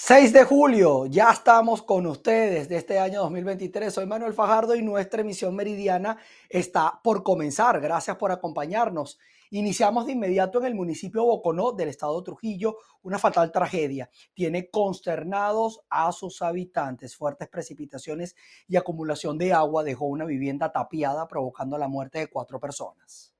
6 de julio, ya estamos con ustedes de este año 2023. Soy Manuel Fajardo y nuestra emisión meridiana está por comenzar. Gracias por acompañarnos. Iniciamos de inmediato en el municipio Boconó del estado Trujillo, una fatal tragedia. Tiene consternados a sus habitantes. Fuertes precipitaciones y acumulación de agua dejó una vivienda tapiada provocando la muerte de cuatro personas.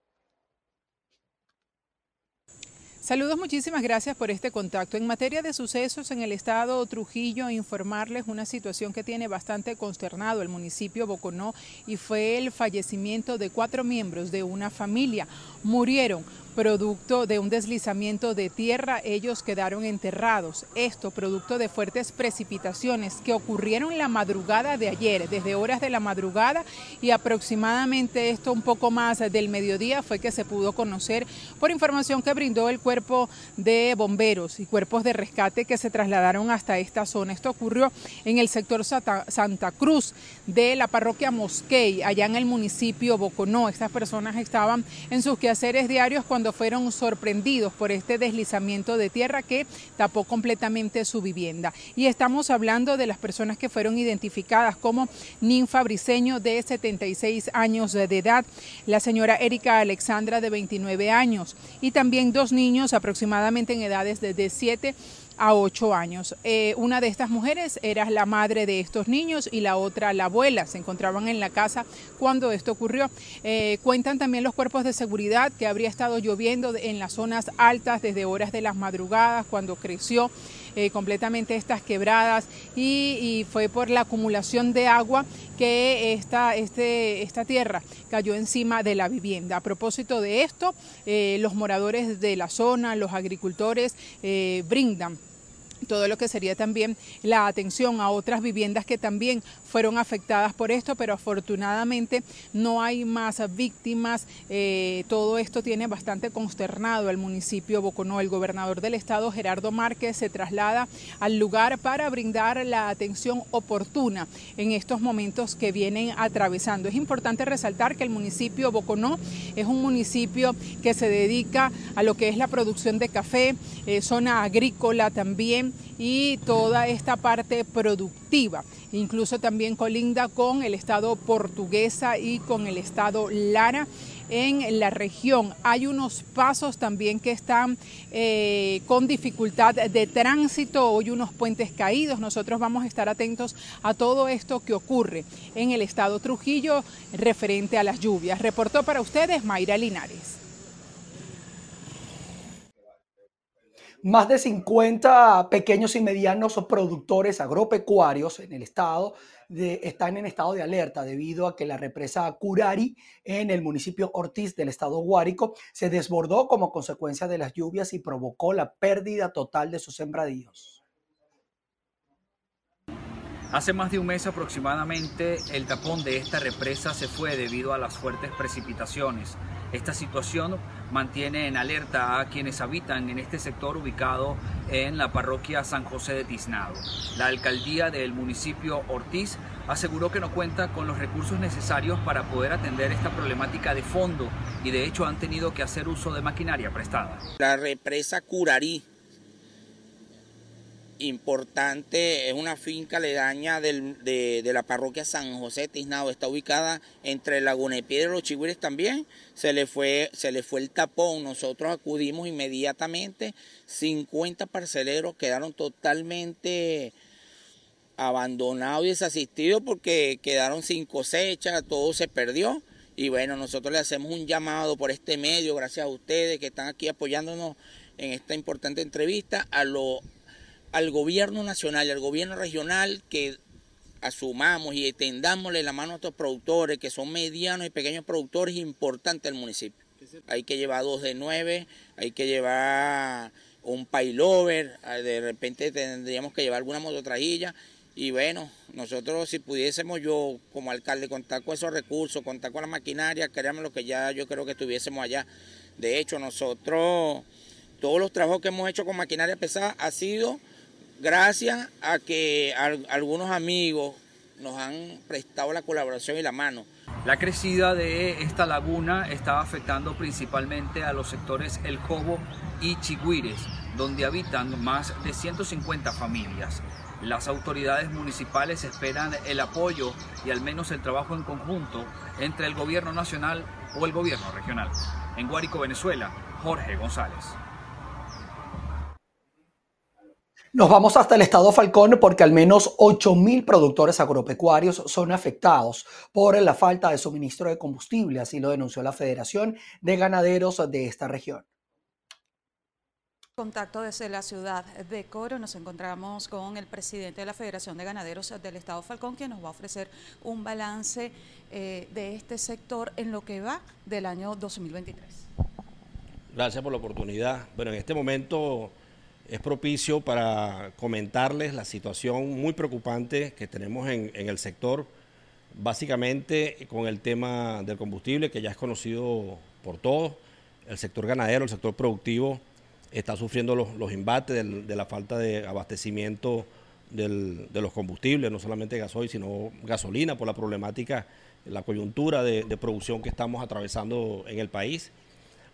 Saludos, muchísimas gracias por este contacto. En materia de sucesos en el estado Trujillo, informarles una situación que tiene bastante consternado el municipio Boconó y fue el fallecimiento de cuatro miembros de una familia. Murieron producto de un deslizamiento de tierra, ellos quedaron enterrados. Esto producto de fuertes precipitaciones que ocurrieron la madrugada de ayer, desde horas de la madrugada y aproximadamente esto un poco más del mediodía fue que se pudo conocer por información que brindó el cuerpo de bomberos y cuerpos de rescate que se trasladaron hasta esta zona. Esto ocurrió en el sector Santa Cruz de la parroquia Mosquey, allá en el municipio Boconó. Estas personas estaban en sus quehaceres diarios cuando fueron sorprendidos por este deslizamiento de tierra que tapó completamente su vivienda. Y estamos hablando de las personas que fueron identificadas como Ninfa Briseño de 76 años de edad, la señora Erika Alexandra de 29 años y también dos niños aproximadamente en edades de 7 a ocho años. Eh, una de estas mujeres era la madre de estos niños y la otra la abuela. Se encontraban en la casa cuando esto ocurrió. Eh, cuentan también los cuerpos de seguridad que habría estado lloviendo en las zonas altas desde horas de las madrugadas cuando creció. Eh, completamente estas quebradas y, fue por la acumulación de agua que esta, este, esta tierra cayó encima de la vivienda. A propósito de esto, los moradores de la zona, los agricultores brindan todo lo que sería también la atención a otras viviendas que también fueron afectadas por esto, pero afortunadamente no hay más víctimas. Eh, todo esto tiene bastante consternado al municipio Boconó. El gobernador del estado, Gerardo Márquez, se traslada al lugar para brindar la atención oportuna en estos momentos que vienen atravesando. Es importante resaltar que el municipio Boconó es un municipio que se dedica a lo que es la producción de café, eh, zona agrícola también y toda esta parte productiva. Incluso también colinda con el Estado portuguesa y con el Estado Lara en la región. Hay unos pasos también que están eh, con dificultad de tránsito, hoy unos puentes caídos. Nosotros vamos a estar atentos a todo esto que ocurre en el estado Trujillo referente a las lluvias. Reportó para ustedes Mayra Linares. Más de 50 pequeños y medianos productores agropecuarios en el estado están en estado de alerta debido a que la represa Curari en el municipio Ortiz del estado Guárico se desbordó como consecuencia de las lluvias y provocó la pérdida total de sus sembradíos. Hace más de un mes aproximadamente el tapón de esta represa se fue debido a las fuertes precipitaciones esta situación mantiene en alerta a quienes habitan en este sector ubicado en la parroquia San José de Tiznado. La alcaldía del municipio Ortiz aseguró que no cuenta con los recursos necesarios para poder atender esta problemática de fondo y de hecho han tenido que hacer uso de maquinaria prestada. La represa Curarí importante, es una finca aledaña de, la parroquia San José Tiznado, está ubicada entre Laguna y Piedra y los Chigüires también, se le, fue, se le fue el tapón, nosotros acudimos inmediatamente, 50 parceleros quedaron totalmente abandonados y desasistidos porque quedaron sin cosecha, todo se perdió. Y bueno, nosotros le hacemos un llamado por este medio, gracias a ustedes que están aquí apoyándonos en esta importante entrevista, a los al gobierno nacional y al gobierno regional que asumamos y tendámosle la mano a estos productores que son medianos y pequeños productores importantes del municipio. Hay que llevar dos de nueve, hay que llevar un pailover, ah, de repente tendríamos que llevar alguna mototrajilla y bueno, nosotros si pudiésemos yo como alcalde contar con esos recursos, contar con la maquinaria, créanme lo que ya yo creo que estuviésemos allá. De hecho, nosotros, todos los trabajos que hemos hecho con maquinaria pesada ha sido gracias a que algunos amigos nos han prestado la colaboración y la mano. La crecida de esta laguna está afectando principalmente a los sectores El Jobo y Chigüires, donde habitan más de 150 familias. Las autoridades municipales esperan el apoyo y al menos el trabajo en conjunto entre el gobierno nacional o el gobierno regional. En Guárico, Venezuela, Jorge González. Nos vamos hasta el estado Falcón porque al menos 8.000 productores agropecuarios son afectados por la falta de suministro de combustible, así lo denunció la Federación de Ganaderos de esta región. Contacto desde la ciudad de Coro, nos encontramos con el presidente de la Federación de Ganaderos del Estado Falcón, quien nos va a ofrecer un balance eh, de este sector en lo que va del año 2023. Gracias por la oportunidad. Bueno, en este momento es propicio para comentarles la situación muy preocupante que tenemos en, el sector, básicamente con el tema del combustible, que ya es conocido por todos, el sector ganadero, el sector productivo está sufriendo los, los embates de la falta de abastecimiento de los combustibles, no solamente gasoil, sino gasolina, por la problemática, la coyuntura de, producción que estamos atravesando en el país.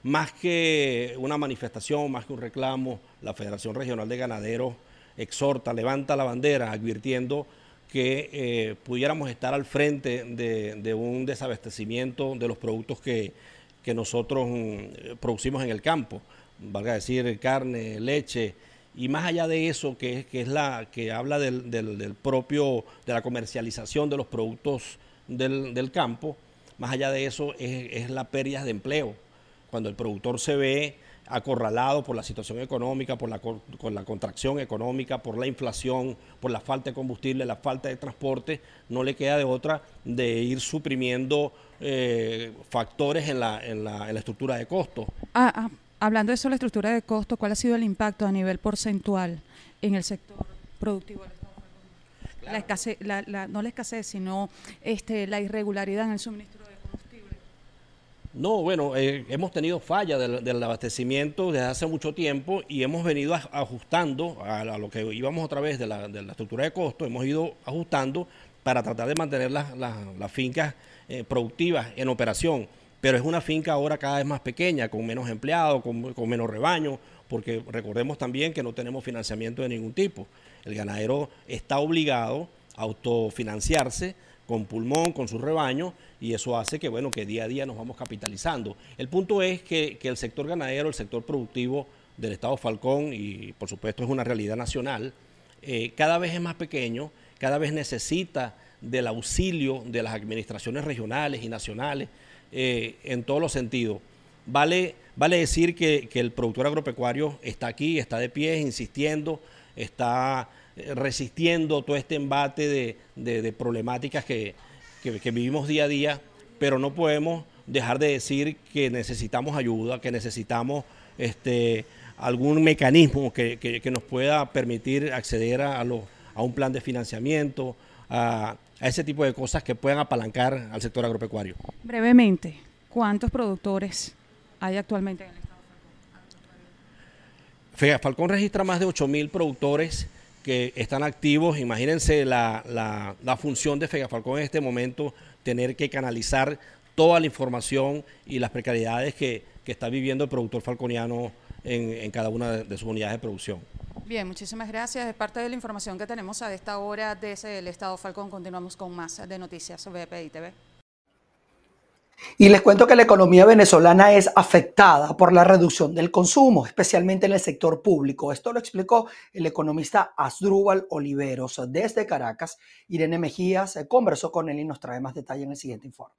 Más que una manifestación, más que un reclamo, la Federación Regional de Ganaderos exhorta, levanta la bandera, advirtiendo que eh, pudiéramos estar al frente de, un desabastecimiento de los productos que, que nosotros mm, producimos en el campo valga decir, carne, leche, y más allá de eso, que, que es la que habla del, del, propio, de la comercialización de los productos del, del campo, más allá de eso es, es, la pérdida de empleo. Cuando el productor se ve acorralado por la situación económica, por la, con la contracción económica, por la inflación, por la falta de combustible, la falta de transporte, no le queda de otra de ir suprimiendo eh, factores en la, en, la, en la estructura de costos. Ah, ah hablando de eso, la estructura de costo, ¿cuál ha sido el impacto a nivel porcentual en el sector productivo del Estado? La escasez, no la escasez, sino este, la irregularidad en el suministro. No, bueno, eh, hemos tenido falla del, abastecimiento desde hace mucho tiempo y hemos venido ajustando a, lo que íbamos otra vez de la, estructura de costo, hemos ido ajustando para tratar de mantener las, fincas eh, productivas en operación pero es una finca ahora cada vez más pequeña, con menos empleados, con, menos rebaño, porque recordemos también que no tenemos financiamiento de ningún tipo. El ganadero está obligado a autofinanciarse con pulmón, con su rebaño, y eso hace que, bueno, que día a día nos vamos capitalizando. El punto es que, el sector ganadero, el sector productivo del Estado Falcón, y por supuesto es una realidad nacional, eh, cada vez es más pequeño, cada vez necesita del auxilio de las administraciones regionales y nacionales eh, en todos los sentidos. Vale, vale decir que, el productor agropecuario está aquí, está de pie, insistiendo, está resistiendo todo este embate de, problemáticas que, vivimos día a día, pero no podemos dejar de decir que necesitamos ayuda, que necesitamos este, algún mecanismo que, nos pueda permitir acceder a, a un plan de financiamiento, a, a ese tipo de cosas que puedan apalancar al sector agropecuario. Brevemente, ¿cuántos productores hay actualmente en el estado de Falcón? Falcón registra más de 8.000 productores que están activos. Imagínense la, función de Falcón en este momento, tener que canalizar toda la información y las precariedades que, está viviendo el productor falconiano en, cada una de sus unidades de producción. Bien, muchísimas gracias. Es parte de la información que tenemos a esta hora desde el Estado Falcón. Continuamos con más de noticias sobre BPI TV. Y les cuento que la economía venezolana es afectada por la reducción del consumo, especialmente en el sector público. Esto lo explicó el economista Asdrúbal Oliveros desde Caracas. Irene Mejías conversó con él y nos trae más detalle en el siguiente informe.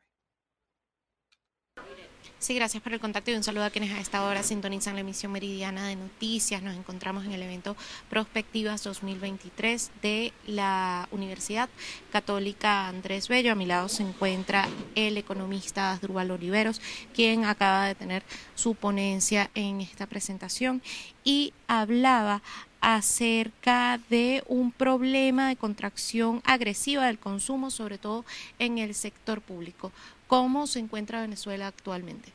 Sí, gracias por el contacto y un saludo a quienes a esta hora sintonizan la emisión meridiana de noticias. Nos encontramos en el evento Prospectivas 2023 de la Universidad Católica Andrés Bello. A mi lado se encuentra el economista Asdrúbal Oliveros, quien acaba de tener su ponencia en esta presentación y hablaba acerca de un problema de contracción agresiva del consumo, sobre todo en el sector público. ¿Cómo se encuentra Venezuela actualmente?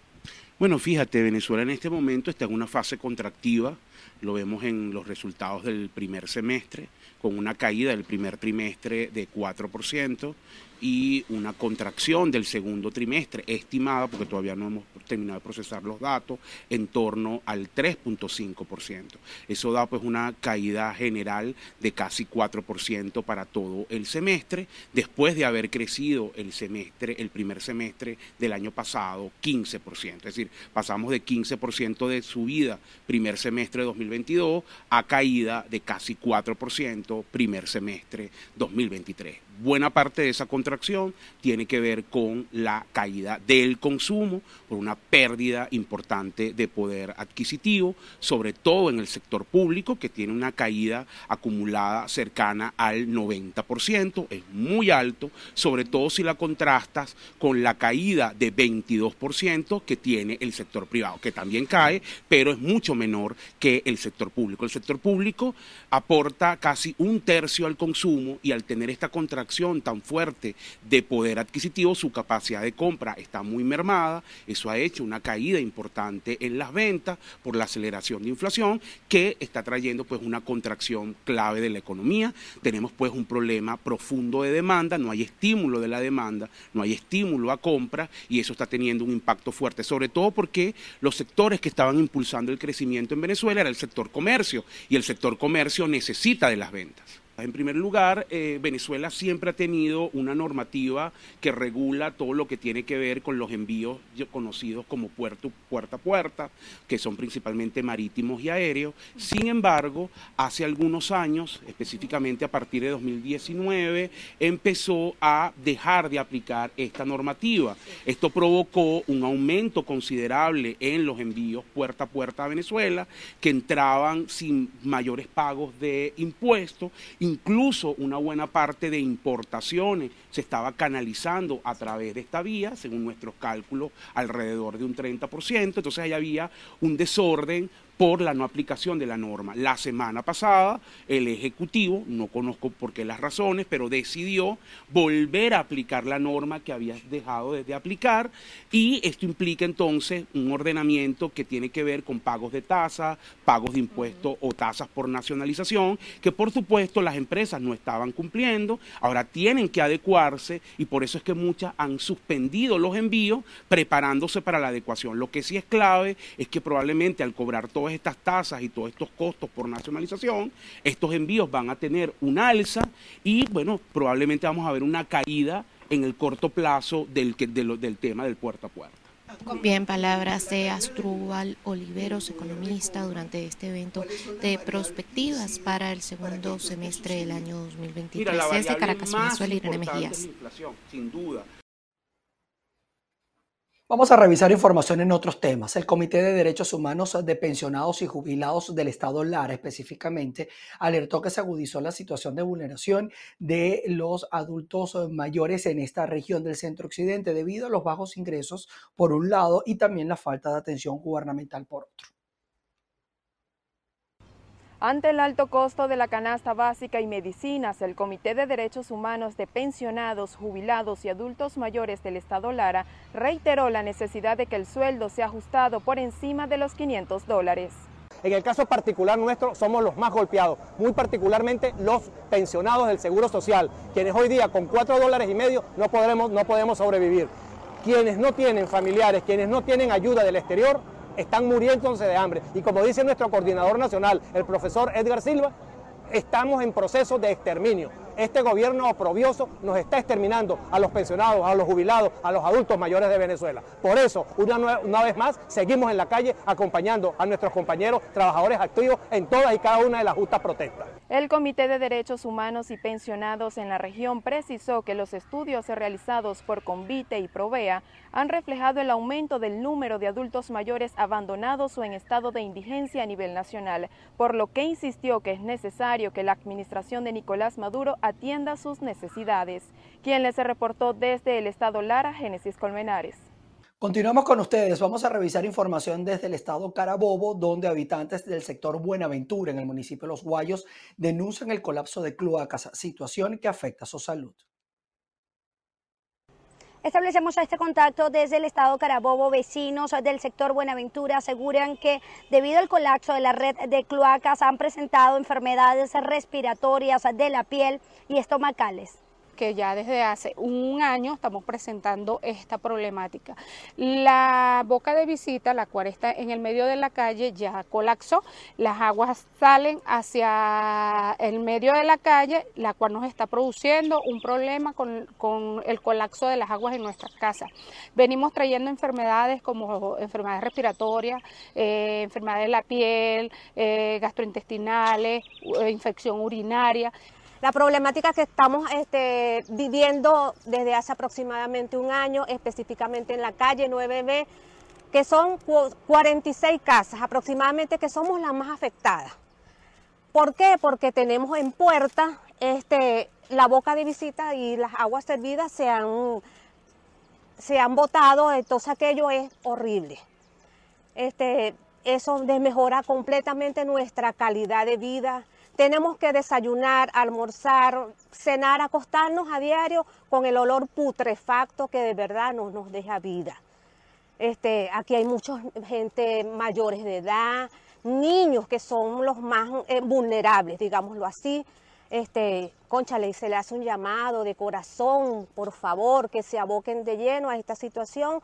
Bueno, fíjate, Venezuela en este momento está en una fase contractiva lo vemos en los resultados del primer semestre, con una caída del primer trimestre de 4% y una contracción del segundo trimestre estimada, porque todavía no hemos terminado de procesar los datos, en torno al 3.5%. Eso da pues una caída general de casi 4% para todo el semestre, después de haber crecido el semestre, el primer semestre del año pasado 15%. Es decir, pasamos de 15% de subida primer semestre de 2022 a caída de casi 4% primer semestre 2023. Buena parte de esa contracción tiene que ver con la caída del consumo, por una pérdida importante de poder adquisitivo, sobre todo en el sector público, que tiene una caída acumulada cercana al 90%, es muy alto, sobre todo si la contrastas con la caída de 22% que tiene el sector privado, que también cae, pero es mucho menor que el sector público. El sector público aporta casi un tercio al consumo y al tener esta contracción tan fuerte de poder adquisitivo, su capacidad de compra está muy mermada, eso ha hecho una caída importante en las ventas por la aceleración de inflación que está trayendo pues una contracción clave de la economía. Tenemos pues un problema profundo de demanda, no hay estímulo de la demanda, no hay estímulo a compra y eso está teniendo un impacto fuerte, sobre todo porque los sectores que estaban impulsando el crecimiento en Venezuela era el sector comercio y el sector comercio necesita de las ventas. En primer lugar, eh, Venezuela siempre ha tenido una normativa que regula todo lo que tiene que ver con los envíos conocidos como puerto, puerta a puerta, que son principalmente marítimos y aéreos. Sin embargo, hace algunos años, específicamente a partir de 2019, empezó a dejar de aplicar esta normativa. Esto provocó un aumento considerable en los envíos puerta a puerta a Venezuela, que entraban sin mayores pagos de impuestos Incluso una buena parte de importaciones se estaba canalizando a través de esta vía, según nuestros cálculos, alrededor de un 30%. Entonces ahí había un desorden por la no aplicación de la norma. La semana pasada el Ejecutivo, no conozco por qué las razones, pero decidió volver a aplicar la norma que había dejado de, aplicar y esto implica entonces un ordenamiento que tiene que ver con pagos de tasas, pagos de impuestos o tasas por nacionalización, que por supuesto las empresas no estaban cumpliendo, ahora tienen que adecuarse y por eso es que muchas han suspendido los envíos preparándose para la adecuación. Lo que sí es clave es que probablemente al cobrar todo estas tasas y todos estos costos por nacionalización, estos envíos van a tener un alza y, bueno, probablemente vamos a ver una caída en el corto plazo del, del tema del puerto a puerto. Bien, palabras de Astrubal Oliveros, economista, durante este evento de perspectivas para el segundo semestre del año 2023. Desde Caracas, Venezuela, Irene Mejías. sin duda. Vamos a revisar información en otros temas. El Comité de Derechos Humanos de Pensionados y Jubilados del Estado Lara específicamente alertó que se agudizó la situación de vulneración de los adultos mayores en esta región del centro occidente debido a los bajos ingresos por un lado y también la falta de atención gubernamental por otro. Ante el alto costo de la canasta básica y medicinas, el Comité de Derechos Humanos de Pensionados, Jubilados y Adultos Mayores del Estado Lara reiteró la necesidad de que el sueldo sea ajustado por encima de los 500 dólares. En el caso particular nuestro somos los más golpeados, muy particularmente los pensionados del Seguro Social, quienes hoy día con 4 dólares y medio no podremos, no podemos sobrevivir. Quienes no tienen familiares, quienes no tienen ayuda del exterior, están muriéndose de hambre. Y como dice nuestro coordinador nacional, el profesor Edgar Silva, estamos en proceso de exterminio. Este gobierno oprobioso nos está exterminando a los pensionados, a los jubilados, a los adultos mayores de Venezuela. Por eso, una, una vez más, seguimos en la calle acompañando a nuestros compañeros trabajadores activos en todas y cada una de las justas protestas. El Comité de Derechos Humanos y Pensionados en la región precisó que los estudios realizados por Convite y Provea han reflejado el aumento del número de adultos mayores abandonados o en estado de indigencia a nivel nacional, por lo que insistió que es necesario que la administración de Nicolás Maduro atienda sus necesidades. Quien les reportó desde el estado Lara, Génesis Colmenares. Continuamos con ustedes. Vamos a revisar información desde el estado Carabobo, donde habitantes del sector Buenaventura, en el municipio de Los Guayos, denuncian el colapso de cloacas, situación que afecta a su salud. Establecemos este contacto desde el estado Carabobo. Vecinos del sector Buenaventura aseguran que debido al colapso de la red de cloacas han presentado enfermedades respiratorias de la piel y estomacales que ya desde hace un año estamos presentando esta problemática. La boca de visita, la cual está en el medio de la calle, ya colapsó. Las aguas salen hacia el medio de la calle, la cual nos está produciendo un problema con, el colapso de las aguas en nuestras casas. Venimos trayendo enfermedades como enfermedades respiratorias, eh, enfermedades de la piel, eh, gastrointestinales, eh, infección urinaria. La problemática que estamos este, viviendo desde hace aproximadamente un año, específicamente en la calle 9B, que son 46 casas aproximadamente que somos las más afectadas. ¿Por qué? Porque tenemos en puerta este, la boca de visita y las aguas servidas se han, se han botado, entonces aquello es horrible. Este, eso desmejora completamente nuestra calidad de vida, tenemos que desayunar, almorzar, cenar, acostarnos a diario con el olor putrefacto que de verdad no nos deja vida. Este, aquí hay mucha gente mayores de edad, niños que son los más eh, vulnerables, digámoslo así. Este, conchale, se le hace un llamado de corazón, por favor, que se aboquen de lleno a esta situación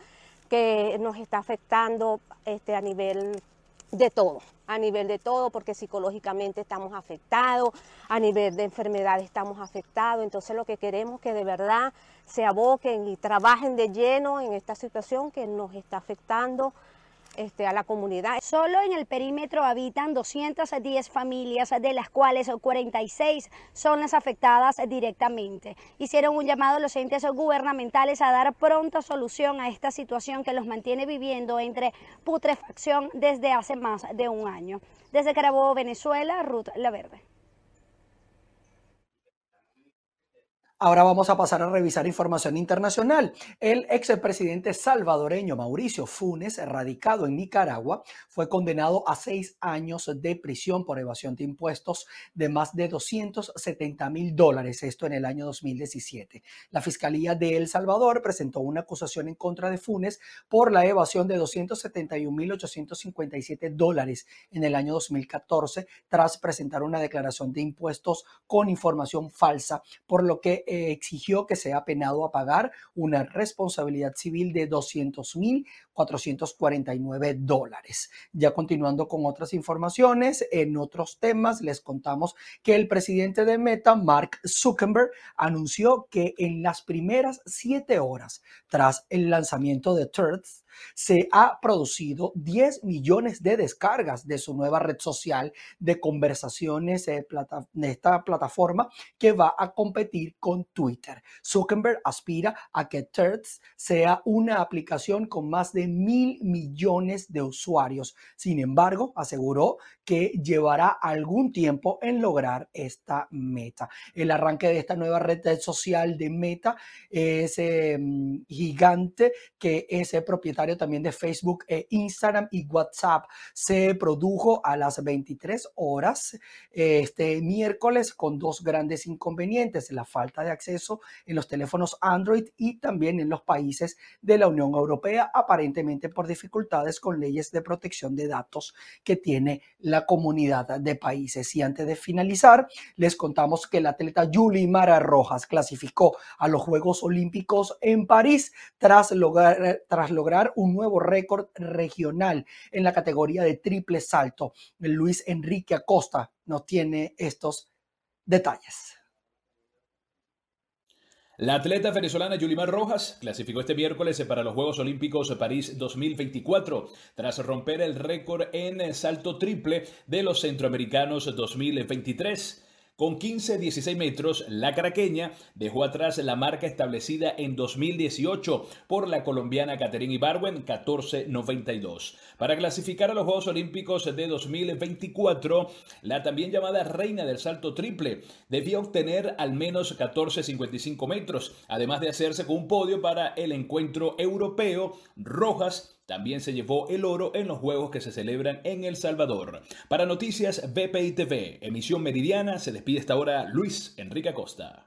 que nos está afectando este, a nivel de todo, a nivel de todo, porque psicológicamente estamos afectados, a nivel de enfermedad estamos afectados, entonces lo que queremos es que de verdad se aboquen y trabajen de lleno en esta situación que nos está afectando este, a la comunidad. Solo en el perímetro habitan 210 familias, de las cuales 46 son las afectadas directamente. Hicieron un llamado a los entes gubernamentales a dar pronta solución a esta situación que los mantiene viviendo entre putrefacción desde hace más de un año. Desde Carabobo, Venezuela, Ruth La Verde. Ahora vamos a pasar a revisar información internacional. El expresidente salvadoreño Mauricio Funes, radicado en Nicaragua, fue condenado a seis años de prisión por evasión de impuestos de más de 270 mil dólares, esto en el año 2017. La Fiscalía de El Salvador presentó una acusación en contra de Funes por la evasión de 271 mil 857 dólares en el año 2014, tras presentar una declaración de impuestos con información falsa, por lo que exigió que sea penado a pagar una responsabilidad civil de 200 mil 449 dólares. Ya continuando con otras informaciones, en otros temas les contamos que el presidente de Meta, Mark Zuckerberg, anunció que en las primeras siete horas tras el lanzamiento de Threads, se ha producido 10 millones de descargas de su nueva red social de conversaciones de esta plataforma que va a competir con Twitter. Zuckerberg aspira a que Threads sea una aplicación con más de mil millones de usuarios. Sin embargo, aseguró que llevará algún tiempo en lograr esta meta. El arranque de esta nueva red social de Meta es em, gigante que es el propietario también de Facebook, e Instagram y WhatsApp. Se produjo a las 23 horas este miércoles con dos grandes inconvenientes, la falta de acceso en los teléfonos Android y también en los países de la Unión Europea, aparentemente por dificultades con leyes de protección de datos que tiene la comunidad de países. Y antes de finalizar, les contamos que la atleta Julie Mara Rojas clasificó a los Juegos Olímpicos en París tras lograr, tras lograr un nuevo récord regional en la categoría de triple salto. Luis Enrique Acosta nos tiene estos detalles. La atleta venezolana Yulimar Rojas clasificó este miércoles para los Juegos Olímpicos París 2024 tras romper el récord en salto triple de los Centroamericanos 2023. Con 15-16 metros, la caraqueña dejó atrás la marca establecida en 2018 por la colombiana Caterine Ibarwen 14.92. Para clasificar a los Juegos Olímpicos de 2024, la también llamada reina del salto triple debía obtener al menos 14.55 metros, además de hacerse con un podio para el encuentro europeo. Rojas también se llevó el oro en los Juegos que se celebran en El Salvador. Para Noticias BPI TV, emisión meridiana, se despide esta hora Luis Enrique Acosta.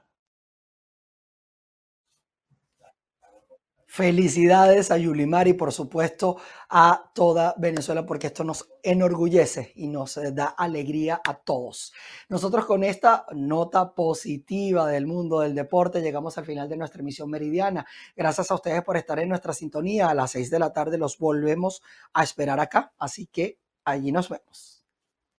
Felicidades a Yulimar y por supuesto a toda Venezuela porque esto nos enorgullece y nos eh, da alegría a todos. Nosotros con esta nota positiva del mundo del deporte llegamos al final de nuestra emisión meridiana. Gracias a ustedes por estar en nuestra sintonía. A las seis de la tarde los volvemos a esperar acá, así que allí nos vemos.